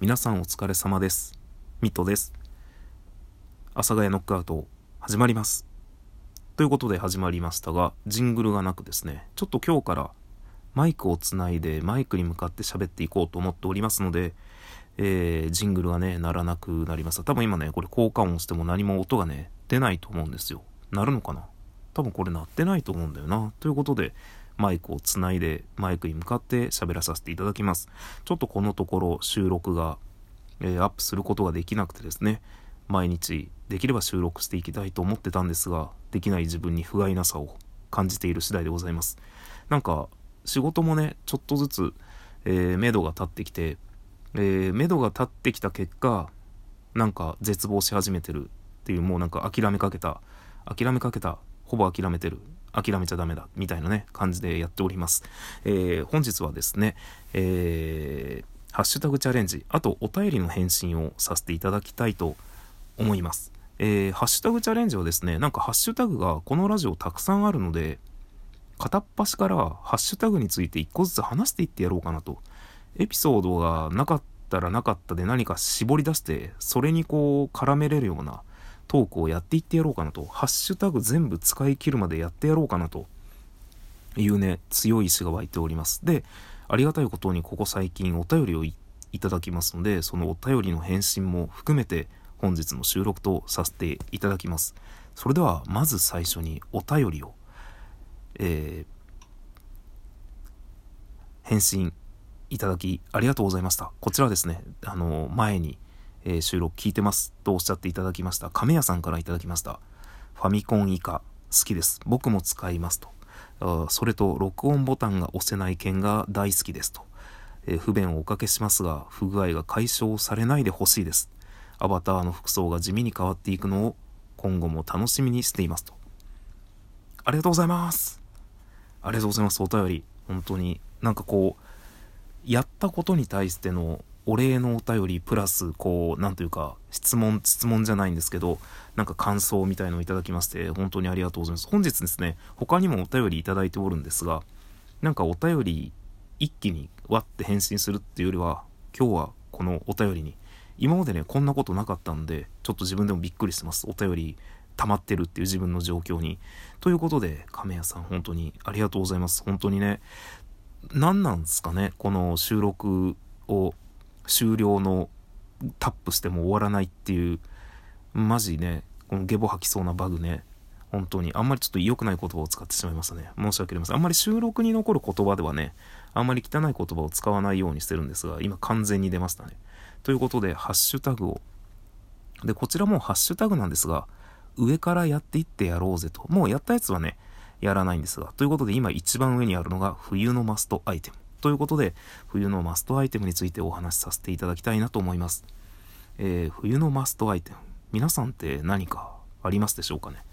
皆さんお疲れ様です。ミットです。阿佐ヶ谷ノックアウト始まります。ということで始まりましたが、ジングルがなくですね、ちょっと今日からマイクをつないでマイクに向かって喋っていこうと思っておりますので、えー、ジングルがね、鳴らなくなりました。多分今ね、これ効果音しても何も音がね、出ないと思うんですよ。鳴るのかな？多分これ鳴ってないと思うんだよな。ということで、マイクをつないでマイクに向かって喋らさせていただきます。ちょっとこのところ収録が、えー、アップすることができなくてですね、毎日できれば収録していきたいと思ってたんですが、できない自分に不甲斐なさを感じている次第でございます。なんか仕事もね、ちょっとずつ、えー、目処が立ってきて、えー、目処が立ってきた結果、なんか絶望し始めてるっていう、もうなんか諦めかけた、諦めかけた、ほぼ諦めてる諦めちゃダメだみたいなね感じでやっております、えー、本日はですね、えー、ハッシュタグチャレンジあとお便りの返信をさせていただきたいと思います。えー、ハッシュタグチャレンジはですねなんかハッシュタグがこのラジオたくさんあるので片っ端からハッシュタグについて一個ずつ話していってやろうかなと。エピソードがなかったらなかったで何か絞り出してそれにこう絡めれるようなトークをやっていってやろうかなと、ハッシュタグ全部使い切るまでやってやろうかなというね、強い意志が湧いております。で、ありがたいことにここ最近お便りをいただきますので、そのお便りの返信も含めて本日の収録とさせていただきます。それでは、まず最初にお便りを、えー、返信いただきありがとうございました。こちらですね、あの、前に、え、収録聞いてますとおっしゃっていただきました。亀屋さんからいただきました。ファミコン以下好きです。僕も使いますと。それと録音ボタンが押せない件が大好きですと。えー、不便をおかけしますが、不具合が解消されないでほしいです。アバターの服装が地味に変わっていくのを今後も楽しみにしていますと。ありがとうございます。ありがとうございます。お便り。本当に。なんかこう、やったことに対してのお礼のお便りプラス、こう、なんというか、質問、質問じゃないんですけど、なんか感想みたいのをいただきまして、本当にありがとうございます。本日ですね、他にもお便りいただいておるんですが、なんかお便り一気にわって返信するっていうよりは、今日はこのお便りに、今までね、こんなことなかったんで、ちょっと自分でもびっくりしてます。お便り溜まってるっていう自分の状況に。ということで、亀屋さん本当にありがとうございます。本当にね、何なんですかね、この収録を終了のタップしても終わらないっていう、マジね、このゲボ吐きそうなバグね、本当に、あんまりちょっと良くない言葉を使ってしまいましたね。申し訳ありません。あんまり収録に残る言葉ではね、あんまり汚い言葉を使わないようにしてるんですが、今完全に出ましたね。ということで、ハッシュタグを。で、こちらもハッシュタグなんですが、上からやっていってやろうぜと。もうやったやつはね、やらないんですが。ということで、今一番上にあるのが冬のマストアイテム。ということで、冬のマストアイテムについてお話しさせていただきたいなと思います。えー、冬のマストアイテム。皆さんって何かありますでしょうかね？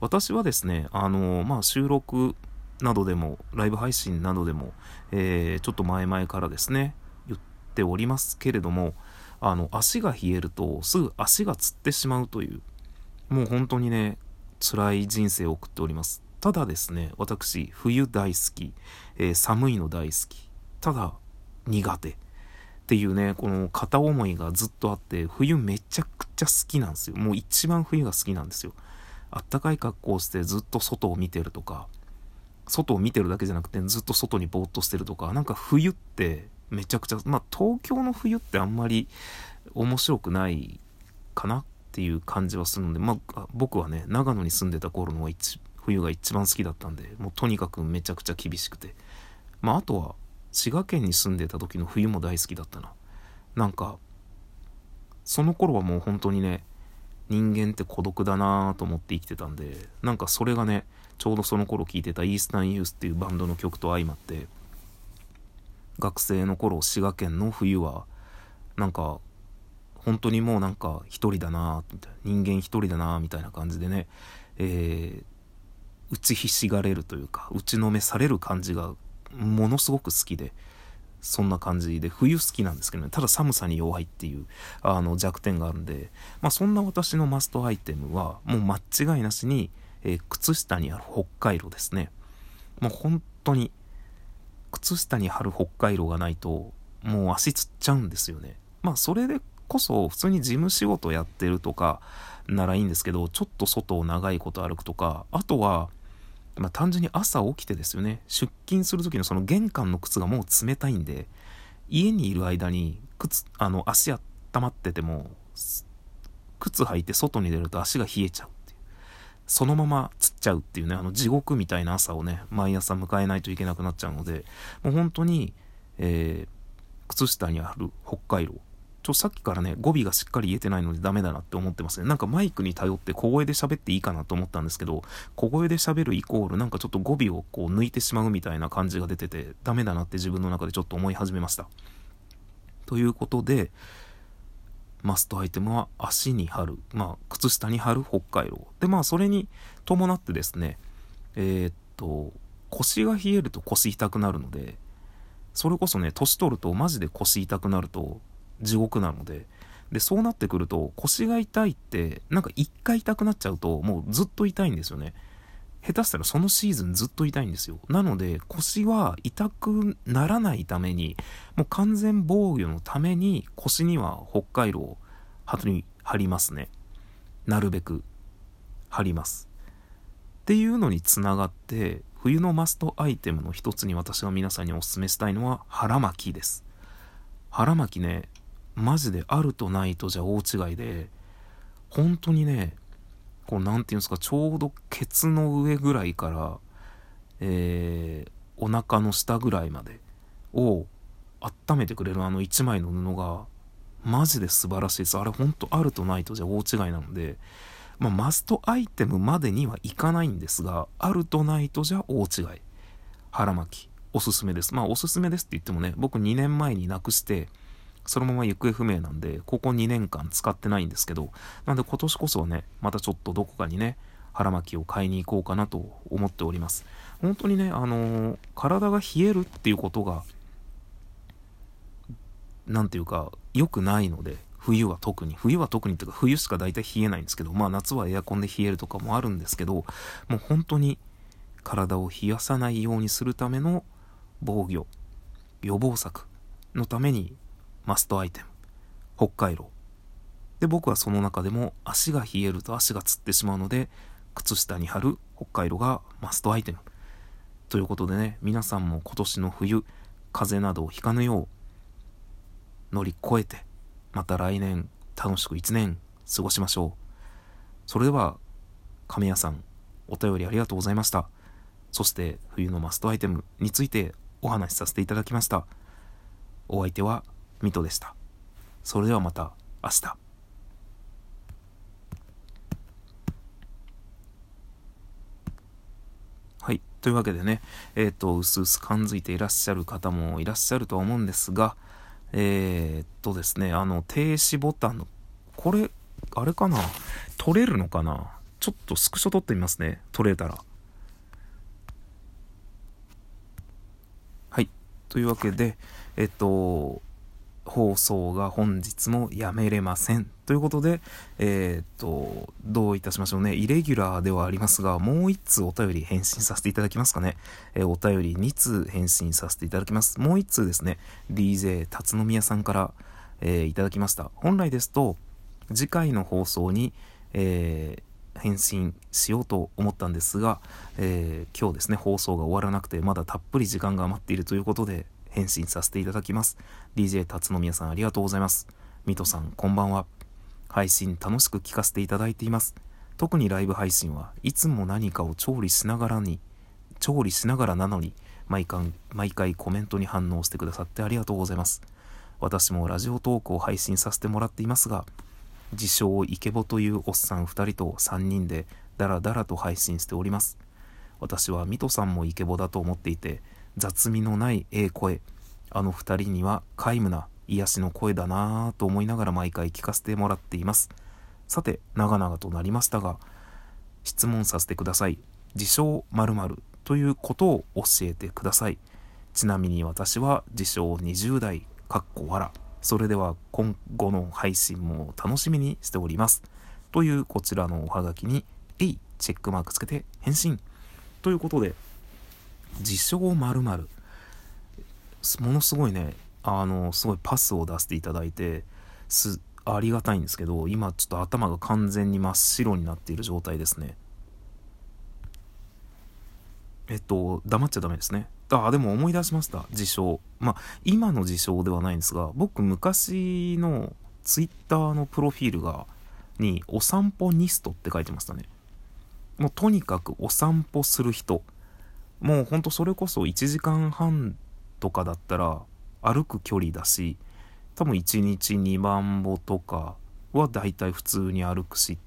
私はですね、あのー、まあ、収録などでも、ライブ配信などでも、えー、ちょっと前々からですね、言っておりますけれども、あの、足が冷えるとすぐ足がつってしまうという、もう本当にね、辛い人生を送っております。ただですね、私、冬大好き、えー、寒いの大好き、ただ苦手っていうね、この片思いがずっとあって、冬めちゃくちゃ好きなんですよ。もう一番冬が好きなんですよ。あったかい格好をしてずっと外を見てるとか、外を見てるだけじゃなくてずっと外にぼーっとしてるとか、なんか冬ってめちゃくちゃ、まあ東京の冬ってあんまり面白くないかなっていう感じはするので、まあ僕はね、長野に住んでた頃の一冬が一番好きだったんで、もうとにかくめちゃくちゃ厳しくて。まああとは、滋賀県に住んでた時の冬も大好きだったな。なんか、その頃はもう本当にね、人間って孤独だなぁと思って生きてたんで、なんかそれがね、ちょうどその頃聴いてたイースタンユースっていうバンドの曲と相まって、学生の頃滋賀県の冬は、なんか、本当にもうなんか一人だな、みたいな、人間一人だな、みたいな感じでね、えー、打ちひしがれるというか、打ちのめされる感じがものすごく好きで、そんな感じで、冬好きなんですけどね、ただ寒さに弱いっていう、あの、弱点があるんで、まあそんな私のマストアイテムは、もう間違いなしに、えー、靴下にある北海道ですね。もう本当に、靴下に貼る北海道がないと、もう足つっちゃうんですよね。まあそれでこそ普通に事務仕事やってるとかならいいんですけどちょっと外を長いこと歩くとかあとはまあ、単純に朝起きてですよね。出勤する時のその玄関の靴がもう冷たいんで家にいる間に靴あの足温まってても靴履いて外に出ると足が冷えちゃうっていう。そのままつっちゃうっていうねあの地獄みたいな朝をね毎朝迎えないといけなくなっちゃうのでもう本当に、えー、靴下にある北海道ちょ、さっきからね、語尾がしっかり言えてないのでダメだなって思ってますね。なんかマイクに頼って小声で喋っていいかなと思ったんですけど、小声で喋るイコールなんかちょっと語尾をこう抜いてしまうみたいな感じが出てて、ダメだなって自分の中でちょっと思い始めました。ということで、マストアイテムは足に貼る、まあ、靴下に貼る北海道。で、まあ、それに伴ってですね、えー、っと、腰が冷えると腰痛くなるので、それこそね、年取るとマジで腰痛くなると、地獄なので。でそうなってくると腰が痛いってなんか一回痛くなっちゃうともうずっと痛いんですよね。下手したらそのシーズンずっと痛いんですよ。なので腰は痛くならないためにもう完全防御のために腰には北海道を貼りますね。なるべく貼ります。っていうのにつながって冬のマストアイテムの一つに私が皆さんにお勧めしたいのは腹巻きです。腹巻きねマジであるとないとじゃ大違いで本当にねこう何て言うんですかちょうどケツの上ぐらいからえー、お腹の下ぐらいまでを温めてくれるあの1枚の布がマジで素晴らしいです。あれほんとあるとないとじゃ大違いなのでまあ、マストアイテムまでにはいかないんですがあるとないとじゃ大違い。腹巻き。おすすめです。まあおすすめですって言ってもね僕2年前になくしてそのまま行方不明なんで、ここ2年間使ってないんですけど、なんで今年こそはね、またちょっとどこかにね、腹巻きを買いに行こうかなと思っております。本当にね、あのー、体が冷えるっていうことが、何ていうか、良くないので、冬は特に、冬は特にっていうか、冬しか大体冷えないんですけど、まあ夏はエアコンで冷えるとかもあるんですけど、もう本当に体を冷やさないようにするための防御、予防策のためにマストアイテム。北海道。で僕はその中でも足が冷えると足がつってしまうので靴下に貼る北海道がマストアイテム。ということでね皆さんも今年の冬風邪などをひかぬよう乗り越えてまた来年楽しく1年過ごしましょう。それでは亀屋さんお便りありがとうございました。そして冬のマストアイテムについてお話しさせていただきました。お相手はミトでした。それではまた明日。はい。というわけでね、えっ、ー、と、うすうす感づいていらっしゃる方もいらっしゃるとは思うんですが、えー、っとですね、あの、停止ボタンの、これ、あれかな？取れるのかな？ちょっとスクショ撮ってみますね。取れたら。はい。というわけで、えっと、放送が本日もやめれません。ということで、えー、っと、どういたしましょうね。イレギュラーではありますが、もう1通お便り返信させていただきますかね。えー、お便り2通返信させていただきます。もう1通ですね、DJ 辰野宮さんから、えー、いただきました。本来ですと、次回の放送に、え返信しようと思ったんですが、え今日ですね、放送が終わらなくて、まだたっぷり時間が余っているということで、返信させていただきます。DJ 辰野宮さんありがとうございます。ミトさんこんばんは。配信楽しく聞かせていただいています。特にライブ配信はいつも何かを調理しながらに、調理しながらなのに毎回毎回コメントに反応してくださってありがとうございます。私もラジオトークを配信させてもらっていますが、自称イケボというおっさん2人と3人でダラダラと配信しております。私はミトさんもイケボだと思っていて、雑味のないええ声。あの二人には皆無な癒しの声だなぁと思いながら毎回聞かせてもらっています。さて長々となりましたが質問させてください。自称〇〇ということを教えてください。ちなみに私は自称20代かっこわらそれでは今後の配信も楽しみにしております。というこちらのおはがきに「えい」チェックマークつけて返信。ということで自称まるものすごいねあのすごいパスを出していただいてすありがたいんですけど今ちょっと頭が完全に真っ白になっている状態ですね。えっと黙っちゃダメですね。あでも思い出しました。自称。まあ今の自称ではないんですが僕昔のツイッターのプロフィールがにお散歩ニストって書いてましたね。もうとにかくお散歩する人。もうほんとそれこそ1時間半とかだったら歩く距離だし多分1日2万歩とかはだいたい普通に歩くし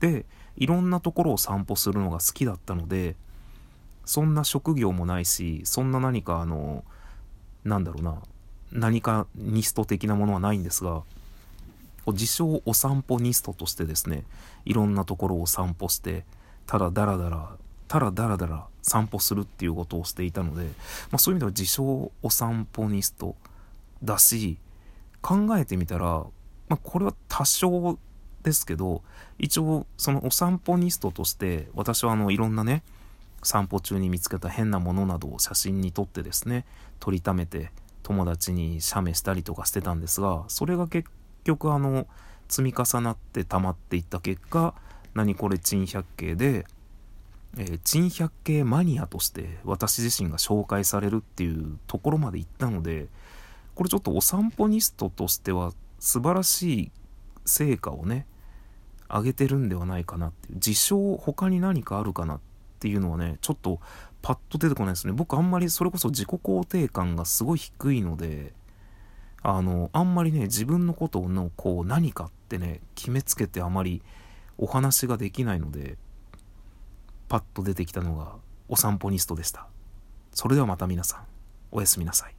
でいろんなところを散歩するのが好きだったのでそんな職業もないしそんな何かあのなんだろうな何かニスト的なものはないんですが自称お散歩ニストとしてですねいろんなところを散歩してただダラダラただダラダラ散歩するっていうことをしていたので、まあ、そういう意味では自称お散歩ニストだし考えてみたら、まあ、これは多少ですけど一応そのお散歩ニストとして私はあのいろんなね散歩中に見つけた変なものなどを写真に撮ってですね撮りためて友達に写メしたりとかしてたんですがそれが結局あの積み重なって溜まっていった結果何これ珍百景で、えー、珍百景マニアとして私自身が紹介されるっていうところまで行ったのでこれちょっとお散歩ニストとしては素晴らしい成果をね上げてるんではないかなっていう。自称他に何かあるかなっていうのはねちょっとパッと出てこないですね。僕あんまりそれこそ自己肯定感がすごい低いのであのあんまりね自分のことのこう何かってね決めつけてあまりお話ができないのでパッと出てきたのがお散歩ニストでした。それではまた皆さんおやすみなさい。